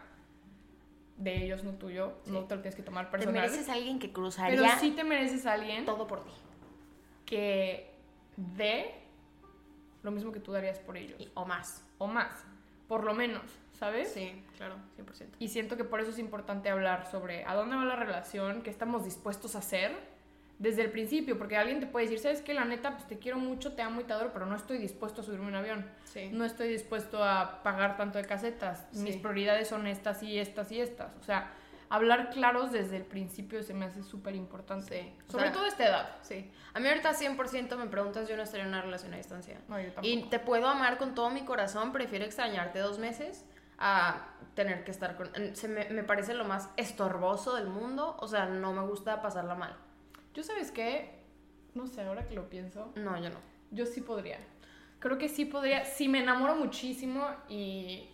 de ellos, no tuyo. No te lo tienes que tomar Te personal. mereces a alguien que pero cruzaría sí te mereces a alguien todo por ti. que dé lo mismo que tú darías por ellos. Y- o más. O más. Por lo menos, ¿sabes? Sí, claro, 100%. Y siento que por eso es importante hablar sobre a dónde va la relación, qué estamos dispuestos a hacer desde el principio, porque alguien te puede decir, sabes que la neta, pues te quiero mucho, te amo y te adoro, pero no estoy dispuesto a subirme un avión. Sí. No estoy dispuesto a pagar tanto de casetas. Mis Sí. prioridades son estas y estas y estas. O sea, hablar claros desde el principio se me hace súper importante. Sí, Sobre sea- todo a esta edad. Sí. A mí ahorita 100% me preguntas, yo no estaría en una relación a distancia. No, yo. Y te puedo amar con todo mi corazón, prefiero extrañarte dos meses a tener que estar con... Se me, me parece lo más estorboso del mundo, o sea, no me gusta pasarla mal. Yo sabes qué, no sé, ahora que lo pienso, No, yo no. Yo sí podría. Creo que sí podría. Si me enamoro muchísimo y.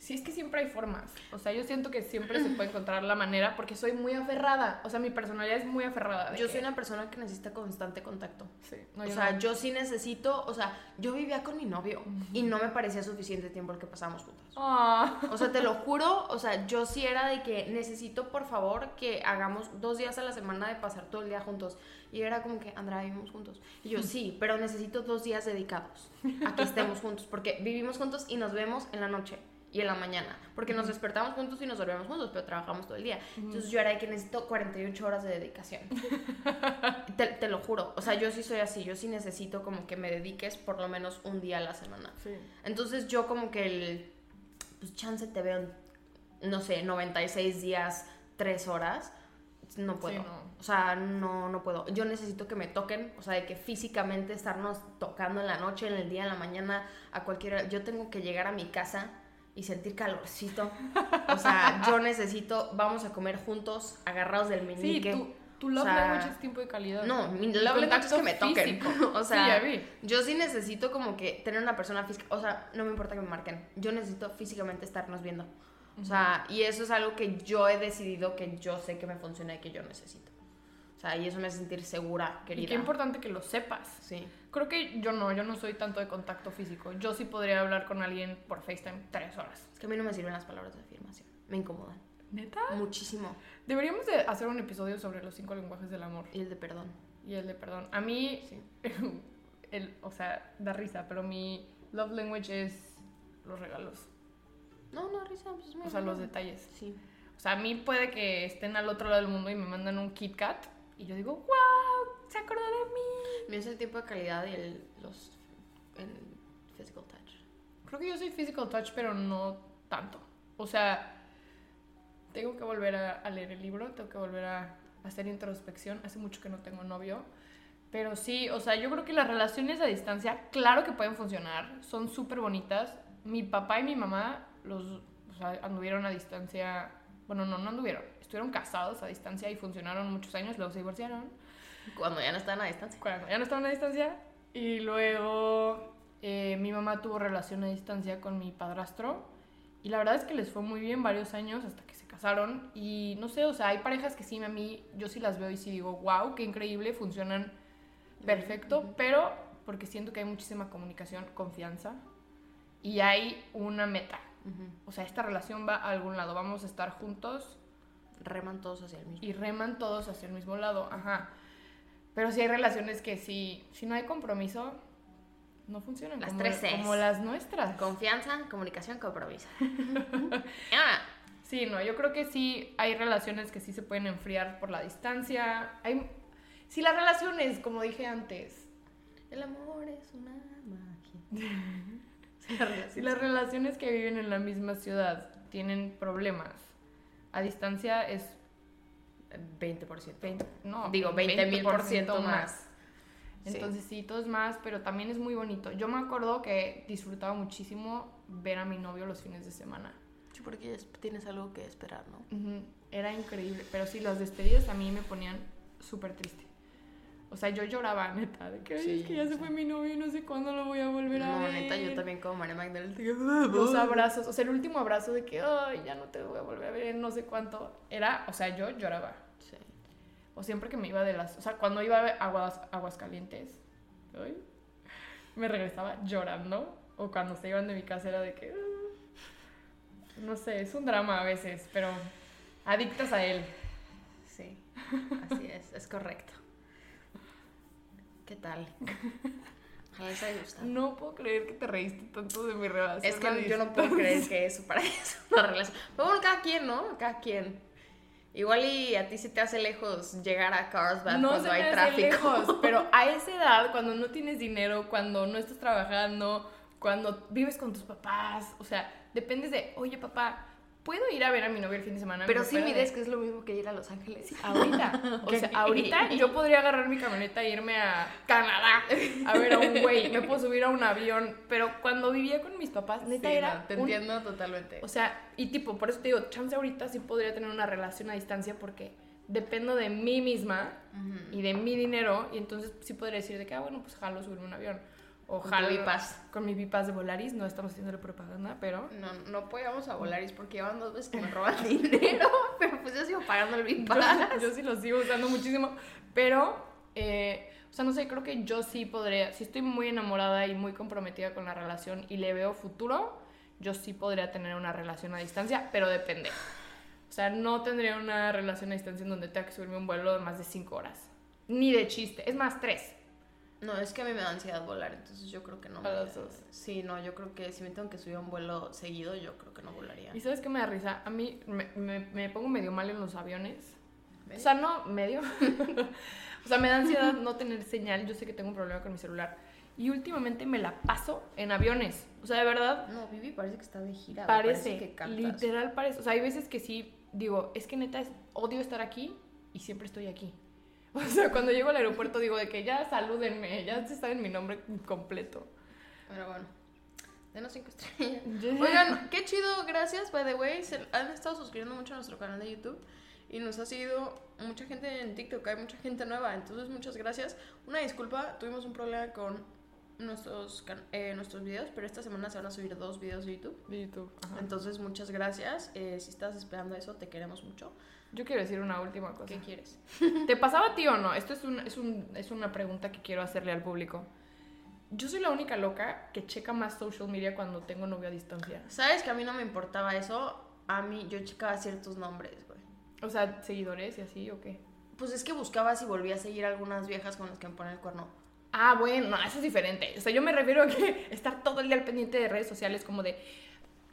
Sí, es que siempre hay formas. O sea, yo siento que siempre se puede encontrar la manera porque soy muy aferrada. O sea, mi personalidad es muy aferrada. Yo que- soy una persona que necesita constante contacto. Sí, no, o yo sea, no. yo sí necesito, o sea, yo vivía con mi novio y no me parecía suficiente tiempo el que pasábamos juntos. Ah. O sea, te lo juro, o sea, yo sí era de que necesito, por favor, que hagamos dos días a la semana de pasar todo el día juntos. Y era como que, Andrea, vivimos juntos. Y yo, sí, pero necesito dos días dedicados a que estemos juntos, porque vivimos juntos y nos vemos en la noche y en la mañana, porque nos despertamos juntos y nos dormimos juntos, pero trabajamos todo el día. Entonces yo era de que necesito 48 horas de dedicación. te, te lo juro, o sea, yo sí soy así, yo sí necesito como que me dediques por lo menos un día a la semana. Sí. Entonces yo como que el, pues chance te veo, no sé, 96 días, 3 horas, no puedo. Sí, no. O sea, no, no puedo. Yo necesito que me toquen, o sea, de que físicamente estarnos tocando en la noche, en el día, en la mañana, a cualquier hora. Yo tengo que llegar a mi casa y sentir calorcito. O sea, yo necesito, vamos a comer juntos, agarrados del Sí, meñique. tu, tu love O sea, language es tiempo de calidad. No, mi love language es que me toquen. físico. o sea, sí, yo sí necesito como que tener una persona física. O sea, no me importa que me marquen. Yo necesito físicamente estarnos viendo. O sea, y eso es algo que yo he decidido que yo sé que me funciona y que yo necesito. O sea, y eso me hace sentir segura, Y querida. qué importante que lo sepas. Sí. Creo que yo no, yo no soy tanto de contacto físico. Yo sí podría hablar con alguien por FaceTime tres horas. Es que a mí no me sirven las palabras de afirmación. Me incomodan. ¿Neta? Muchísimo. Deberíamos de hacer un episodio sobre los cinco lenguajes del amor. Y el de perdón. y el de perdón. A mí, Sí. el, o sea, da risa, pero mi love language es los regalos. No, no, risa, pues es muy O sea, los bueno. detalles. Sí. O sea, a mí puede que estén al otro lado del mundo y me mandan un Kit Kat y yo digo, wow, se acordó de mí. Me es el tiempo de calidad y el, los el physical touch. Creo que yo soy physical touch, pero no tanto. O sea, tengo que volver a, a leer el libro, tengo que volver a, hacer introspección. Hace mucho que no tengo novio. Pero sí, o sea, yo creo que las relaciones a distancia, claro que pueden funcionar, son súper bonitas. Mi papá y mi mamá los o sea, anduvieron a distancia, bueno, no, no anduvieron, estuvieron casados a distancia y funcionaron muchos años, luego se divorciaron. Cuando ya no estaban a distancia. Cuando ya no estaban a distancia. Y luego eh, mi mamá tuvo relación a distancia con mi padrastro. Y la verdad es que les fue muy bien varios años hasta que se casaron. Y no sé, o sea, hay parejas que sí, a mí, yo sí las veo y sí digo, wow, qué increíble, funcionan perfecto. Pero porque siento que hay muchísima comunicación, confianza. Y hay una meta. O sea, esta relación va a algún lado. Vamos a estar juntos Reman todos hacia el mismo. y reman todos hacia el mismo lado, ajá. Pero sí hay relaciones que si, si no hay compromiso, no funcionan. Las como, tres Cs. Como las nuestras. Confianza, comunicación, compromiso. Ahora, Sí, no, yo creo que sí hay relaciones que sí se pueden enfriar por la distancia. Hay, si las relaciones, como dije antes, el amor es una magia. Sí, si las relaciones que viven en la misma ciudad tienen problemas, a distancia es 20%. 20, no, Digo, 20 mil por ciento más. Sí. Entonces sí, todo es más, pero también es muy bonito. Yo me acuerdo que disfrutaba muchísimo ver a mi novio los fines de semana. Sí, porque es- tienes algo que esperar, ¿no? Era increíble, pero sí, las despedidas a mí me ponían súper triste. O sea, yo lloraba, neta, de que, "Ay, Sí, es que ya se fue mi novio y no sé cuándo lo voy a volver a No, ver. neta, yo también como María Magdalena. Los abrazos, o sea, el último abrazo de que, ay, ya no te voy a volver a ver, no sé cuánto. Era, o sea, yo lloraba. Sí. O siempre que me iba de las. O sea, cuando iba a Aguas, Aguascalientes, ay, me regresaba llorando. O cuando se iban de mi casa era de que. ah, no sé, es un drama a veces, pero adictas a él. Sí, así es, es correcto. ¿Qué tal? Ojalá les haya gustado. No puedo creer que te reíste tanto de mi relación. Es que yo no puedo creer que eso para eso es una relación. Pero bueno, cada quien, ¿no? Cada quien. Igual y a ti se te hace lejos llegar a Carlsbad No cuando se hay me hace tráfico. lejos, pero a esa edad, cuando no tienes dinero, cuando no estás trabajando, cuando vives con tus papás, o sea, dependes de, oye papá, ¿puedo ir a ver a mi novio el fin de semana? Pero ¿Me sí puede?" mides que es lo mismo que ir a Los Ángeles. Ahorita, o sea, ahorita yo podría agarrar mi camioneta e irme a Canadá a ver a un güey, me puedo subir a un avión, pero cuando vivía con mis papás, neta Sí, era no, te un- entiendo totalmente. o sea, y tipo, por eso te digo, chance ahorita sí podría tener una relación a distancia porque dependo de mí misma y de mi dinero y entonces sí podría decir de que, ah, bueno, pues jalo subirme a un avión. O Con Vipas. Con mi Vipas de Volaris, no estamos haciéndole propaganda, pero... No, no podíamos a Volaris porque llevan dos veces que me roban dinero, pero pues yo sigo pagando el Vipas. Yo, yo sí lo sigo usando muchísimo, pero, eh, o sea, no sé, creo que yo sí podría, si estoy muy enamorada y muy comprometida con la relación y le veo futuro, yo sí podría tener una relación a distancia, pero depende. O sea, no tendría una relación a distancia en donde tenga que subirme un vuelo de más de cinco horas. Ni de chiste, es más, tres. No, es que a mí me da ansiedad volar, entonces yo creo que no. A me- las dos. Sí, no, yo creo que si me tengo que subir a un vuelo seguido, yo creo que no volaría. ¿Y sabes qué me da risa? A mí me, me- me pongo medio mal en los aviones. O sea, no, medio. o sea, me da ansiedad no tener señal. Yo sé que tengo un problema con mi celular. Y últimamente me la paso en aviones. O sea, de verdad, No, Vivi parece que está de gira. parece. que cantas. literal parece. O sea, hay veces que sí digo, es que neta, es, odio estar aquí y siempre estoy aquí. O sea, cuando llego al aeropuerto digo de que ya salúdenme, ya se saben mi nombre completo. Pero bueno, denos cinco estrellas. Oigan, qué chido, gracias, by the way. Se han estado suscribiendo mucho a nuestro canal de YouTube. Y nos ha seguido mucha gente en TikTok, hay mucha gente nueva. Entonces, muchas gracias. Una disculpa, tuvimos un problema con nuestros, eh, nuestros videos, pero esta semana se van a subir dos videos de YouTube. de YouTube. ajá. Entonces, muchas gracias. Eh, si estás esperando eso, te queremos mucho. Yo quiero decir una última cosa. ¿Qué quieres? ¿Te pasaba a ti o no? Esto es, un, es, un, es una pregunta que quiero hacerle al público. Yo soy la única loca que checa más social media cuando tengo novio a distancia. ¿Sabes que a mí no me importaba eso? A mí, yo checaba ciertos nombres, güey. O sea, seguidores y así, ¿o qué? Pues es que buscabas y volví a seguir algunas viejas con las que me ponen el cuerno. Ah, bueno, no, eso es diferente. O sea, yo me refiero a que estar todo el día al pendiente de redes sociales como de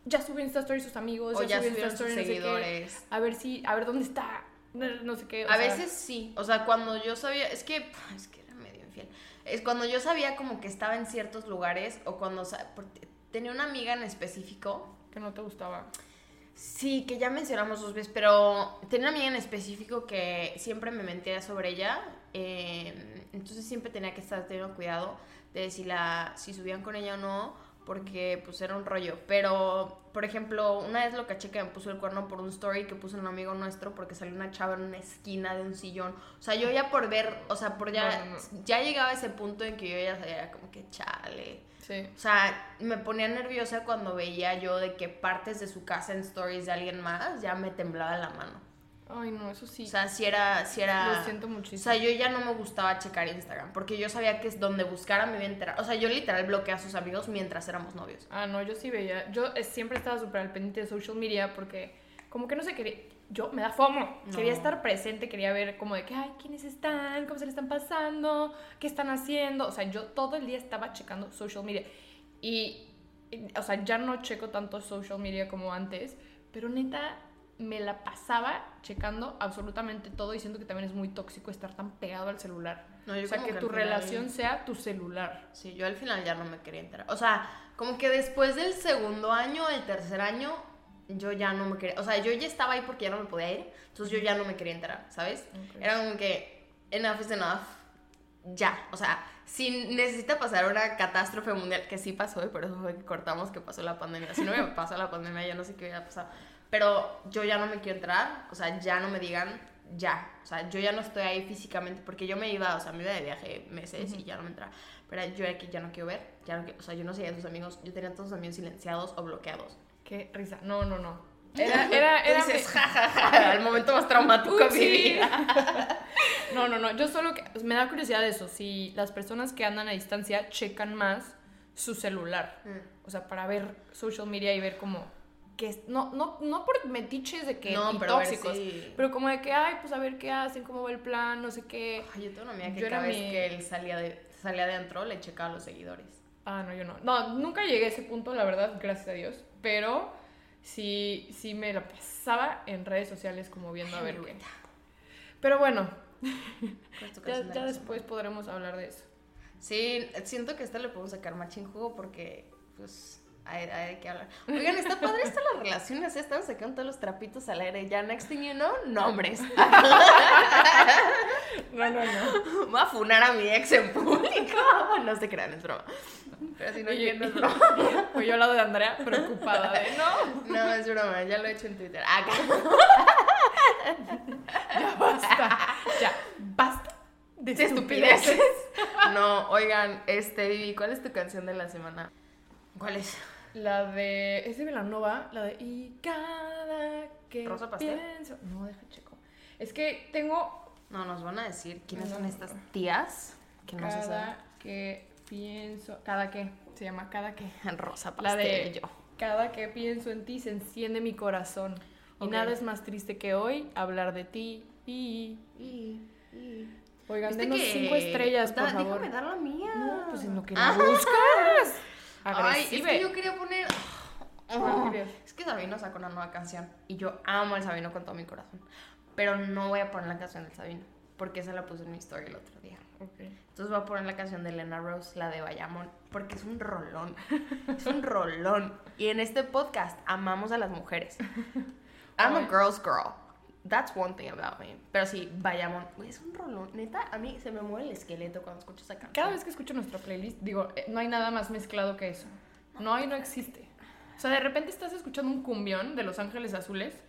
ya subió Insta Story sus amigos, O ya subió Insta sus Story, sé qué. seguidores. a ver si, a ver dónde está, no, sé qué. o A sea, veces sí, o sea, cuando yo sabía, es que, es que era medio infiel. Es cuando yo sabía como que estaba en ciertos lugares o cuando, tenía una amiga en específico que no te gustaba. Sí, que ya mencionamos dos veces, pero tenía una amiga en específico que siempre me mentía sobre ella. eh, entonces siempre tenía que estar teniendo cuidado de si, la, si subían con ella o no, porque pues era un rollo. Pero, por ejemplo, una vez lo caché que me puso el cuerno por un story que puso un amigo nuestro porque salió una chava en una esquina de un sillón. O sea, yo ya por ver, o sea, por ya, No, no, no. ya llegaba a ese punto en que yo ya sabía como que chale. Sí. O sea, me ponía nerviosa cuando veía yo de que partes de su casa en stories de alguien más ya me temblaba la mano. Ay, no, eso sí. O sea, si era, si era... Lo siento muchísimo. O sea, yo ya no me gustaba checar Instagram porque yo sabía que es donde buscara me iba a enterar. O sea, yo literal bloqueé a sus amigos mientras éramos novios. Ah, no, yo sí veía. Yo eh, siempre estaba súper al pendiente de social media porque como que no sé, quería... Yo me da fomo. No. Quería estar presente, quería ver como de que, ay, ¿quiénes están? ¿Cómo se le están pasando? ¿Qué están haciendo? O sea, yo todo el día estaba checando social media. Y, y, o sea, ya no checo tanto social media como antes, pero neta me la pasaba checando absolutamente todo y siento que también es muy tóxico estar tan pegado al celular. No, o sea, que que tu relación sea tu celular. Sí, yo al final ya no me quería enterar. O sea, como que después del segundo año, el tercer año, yo ya no me quería... O sea, yo ya estaba ahí porque ya no me podía ir. Entonces yo ya no me quería enterar, ¿sabes? Era como que enough is enough. Ya, o sea, si necesita pasar una catástrofe mundial, que sí pasó, y por eso fue que cortamos que pasó la pandemia. Si no me pasó la pandemia, yo no sé qué hubiera pasado. Pero yo ya no me quiero entrar, o sea, ya no me digan, ya. O sea, yo ya no estoy ahí físicamente, porque yo me iba, o sea, me iba de viaje meses y ya no me entraba. Pero yo aquí ya no quiero ver, ya no quiero- o sea, yo no seguía a tus amigos, yo tenía a todos los amigos silenciados o bloqueados. Qué risa. No, no, no. Era, era, era. Tú dices, ja, ja, ja, el momento más traumático de mi vida. No, no, no. Yo solo que. Me da curiosidad eso. Si las personas que andan a distancia checan más su celular. Mm. O sea, para ver social media y ver como. Que no, no, no por metiches de que. No, y pero ver tóxicos. Pero como de que, ay, pues a ver qué hacen, cómo va el plan, no sé qué. Ay, yo tengo una amiga que Yo era cada vez mi- que él salía de, salía de antro le checaba los seguidores. Ah, no, yo no. No, nunca llegué a ese punto, la verdad, gracias a Dios. Pero sí, sí me la pasaba en redes sociales como viendo a ver qué. Pero bueno, ¿Cuál es tu ya, después podremos hablar de eso. Sí, siento que esta le podemos sacar machín jugo porque, pues, hay, hay qué hablar. Oigan, está padre esto las relaciones, ¿eh? estamos sacando todos los trapitos al aire. Ya, next thing you know, nombres. No, no, no. Voy a funar a mi ex en público. No se crean, es broma. Pero si no entiendo, es broma. Fui yo al lado de Andrea preocupada de no. No, es broma, ya lo he hecho en Twitter. Ah, Ya basta. Ya, basta de de estupideces. estupideces. No, oigan, este, Vivi, ¿cuál es tu canción de la semana? ¿Cuál es? La de. Es de Velanova, la de. Y cada que. ¿Rosa Pastel? pienso. No, deja checo. Es que tengo. No, nos van a decir quiénes No, son estas tías que no se. Cada que pienso. ¿Cada que? Se llama Cada que. Rosa La pastel de. yo. Cada que pienso en ti se enciende mi corazón. Y Ok. nada es más triste que hoy hablar de ti. Y. Oigan, ¿Viste denos que- cinco estrellas, por Da- favor. Déjame dar la mía. No, pues en lo que Ah. la buscas. Ay, es que yo quería poner. ¿Cuál querías? Es que Sabino sacó una nueva canción y yo amo al Sabino con todo mi corazón. Pero no voy a poner la canción del Sabino porque esa la puse en mi story el otro día. Ok. Entonces voy a poner la canción de Elena Rose, la de Bayamón, porque es un rolón. Es un rolón. Y en este podcast amamos a las mujeres. I'm a girl's girl. That's one thing about me. Pero sí, Bayamón, es un rolón. Neta, a mí se me mueve el esqueleto cuando escucho esa canción. Cada vez que escucho nuestra playlist, digo, eh, no hay nada más mezclado que eso. No hay, no existe. O sea, de repente estás escuchando un cumbión de Los Ángeles Azules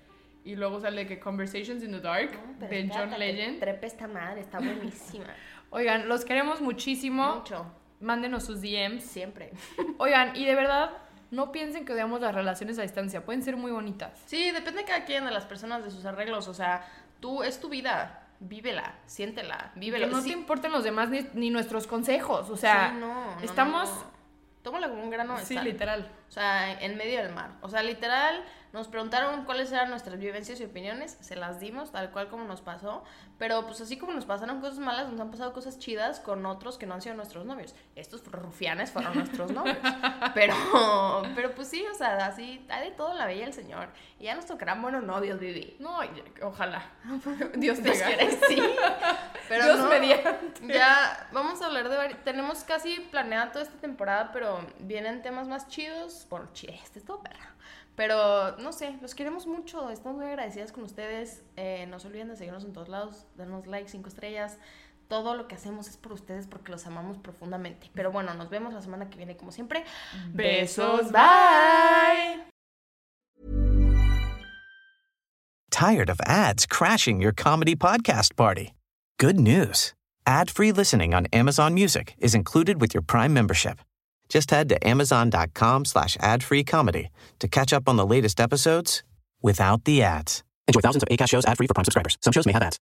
y luego sale que Conversations in the Dark No, de espérate, John Legend. Trepe esta madre, está buenísima. Oigan, los queremos muchísimo. Mucho. Mándenos sus DMs. Siempre. Oigan, y de verdad, no piensen que odiamos las relaciones a distancia. Pueden ser muy bonitas. Sí, depende cada quien de las personas, de sus arreglos. O sea, tú, es tu vida. Vívela, siéntela, vívela. Que no Sí, te importen los demás ni, ni nuestros consejos. O sea, sí, no, no, estamos... no. Tómalo como un grano de Sí, sal. literal. O sea, en medio del mar. O sea, literal, nos preguntaron cuáles eran nuestras vivencias y opiniones, se las dimos tal cual como nos pasó, pero pues así como nos pasaron cosas malas, nos han pasado cosas chidas con otros que no han sido nuestros novios. Estos rufianes fueron nuestros novios. Pero, pero pues sí, o sea, así, hay de todo la bella el Señor. Y ya nos tocarán buenos novios, Vivi. No, ojalá. Dios te quiere, sí. Pero Dios no, mediante. Ya vamos a hablar de Tenemos casi planeada toda esta temporada, pero vienen temas más chidos. Bueno, chi- este es todo perra. Pero no sé, los queremos mucho. Estamos muy agradecidas con ustedes. Eh, no se olviden de seguirnos en todos lados, darnos like, cinco estrellas. Todo lo que hacemos es por ustedes porque los amamos profundamente. Pero bueno, nos vemos la semana que viene, como siempre. Besos, bye. Tired of ads crashing your comedy podcast party? Good news. Ad-free listening on Amazon Music is included with your Prime membership. Just head to amazon.com slash ad-free comedy to catch up on the latest episodes without the ads. Enjoy thousands of ACAST shows ad-free for Prime subscribers. Some shows may have ads.